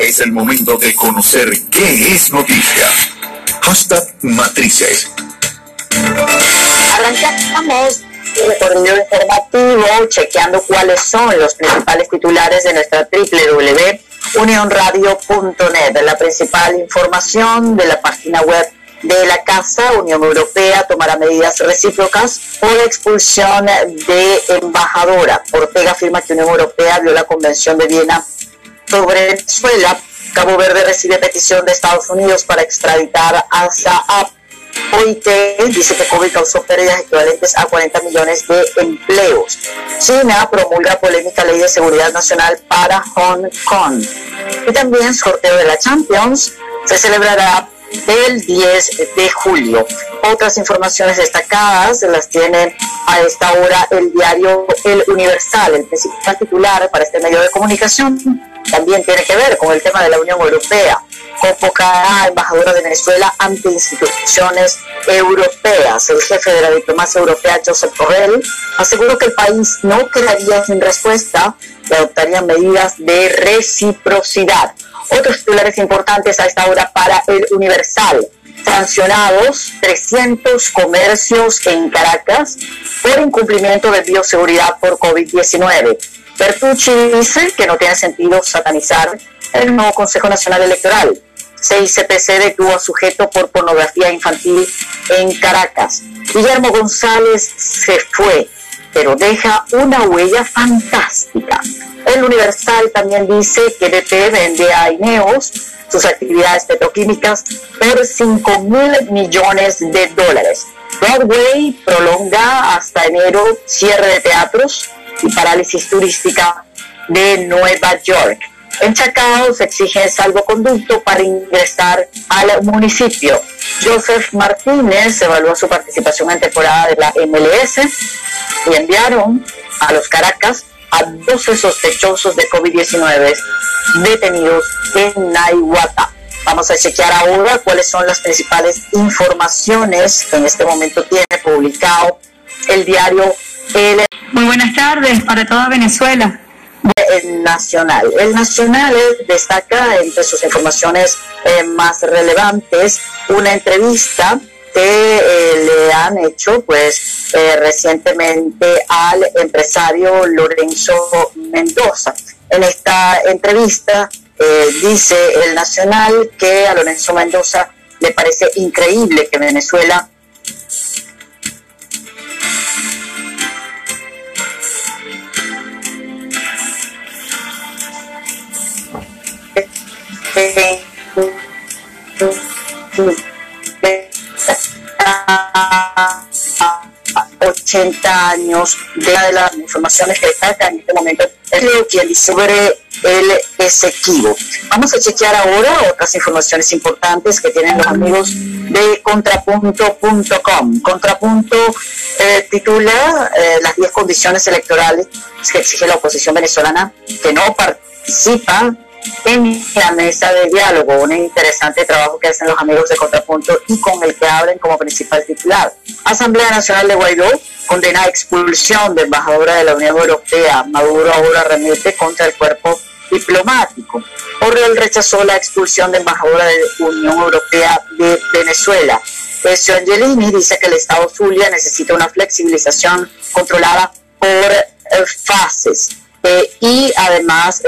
Es el momento de conocer qué es noticia. Hashtag Matrices. Arrancamos el recorrido informativo chequeando cuáles son los principales titulares de nuestra www.unionradio.net, la principal información de la página web de la Casa Unión Europea tomará medidas recíprocas por expulsión de embajadora. Ortega afirma que Unión Europea violó la Convención de Viena sobre Venezuela. Cabo Verde recibe petición de Estados Unidos para extraditar a Saab. OIT dice que COVID causó pérdidas equivalentes a 40 millones de empleos. China promulga polémica ley de seguridad nacional para Hong Kong. Y también sorteo de la Champions se celebrará el 10 de julio. Otras informaciones destacadas las tiene a esta hora el diario El Universal, el principal titular para este medio de comunicación. También tiene que ver con el tema de la Unión Europea. Convocará a embajadora de Venezuela ante instituciones europeas. El jefe de la diplomacia europea, Josep Borrell, aseguró que el país no quedaría sin respuesta y adoptaría medidas de reciprocidad. Otros titulares importantes a esta hora para el Universal. Sancionados 300 comercios en Caracas por incumplimiento de bioseguridad por COVID-19. Bertucci dice que no tiene sentido satanizar el nuevo Consejo Nacional Electoral. CICPC detuvo a sujeto por pornografía infantil en Caracas. Guillermo González se fue, pero deja una huella fantástica. El Universal también dice que BP vende a Ineos sus actividades petroquímicas por 5 mil millones de dólares. Broadway prolonga hasta enero cierre de teatros y parálisis turística de Nueva York. En Chacao se exige salvoconducto para ingresar al municipio. Joseph Martínez evaluó su participación en temporada de la MLS y enviaron a los Caracas a 12 sospechosos de COVID-19 detenidos en Naihuata. Vamos a chequear ahora cuáles son las principales informaciones que en este momento tiene publicado el diario Muy buenas tardes para toda Venezuela. El Nacional. El Nacional destaca entre sus informaciones eh, más relevantes una entrevista que eh, le han hecho pues eh, recientemente al empresario Lorenzo Mendoza. En esta entrevista eh, dice el Nacional que a Lorenzo Mendoza le parece increíble que Venezuela 80 años de las informaciones que destaca en este momento es sobre el Esequibo. Vamos a chequear ahora otras informaciones importantes que tienen los amigos de contrapunto.com. Contrapunto eh, titula eh, las 10 condiciones electorales que exige la oposición venezolana que no participa en la mesa de diálogo, un interesante trabajo que hacen los amigos de Contrapunto y con el que abren como principal titular. Asamblea Nacional de Guaidó condena expulsión de embajadora de la Unión Europea. Maduro ahora remite contra el cuerpo diplomático. Borrell rechazó la expulsión de embajadora de la Unión Europea de Venezuela. Ezio Angelini dice que el Estado Zulia necesita una flexibilización controlada por eh, fases eh, y además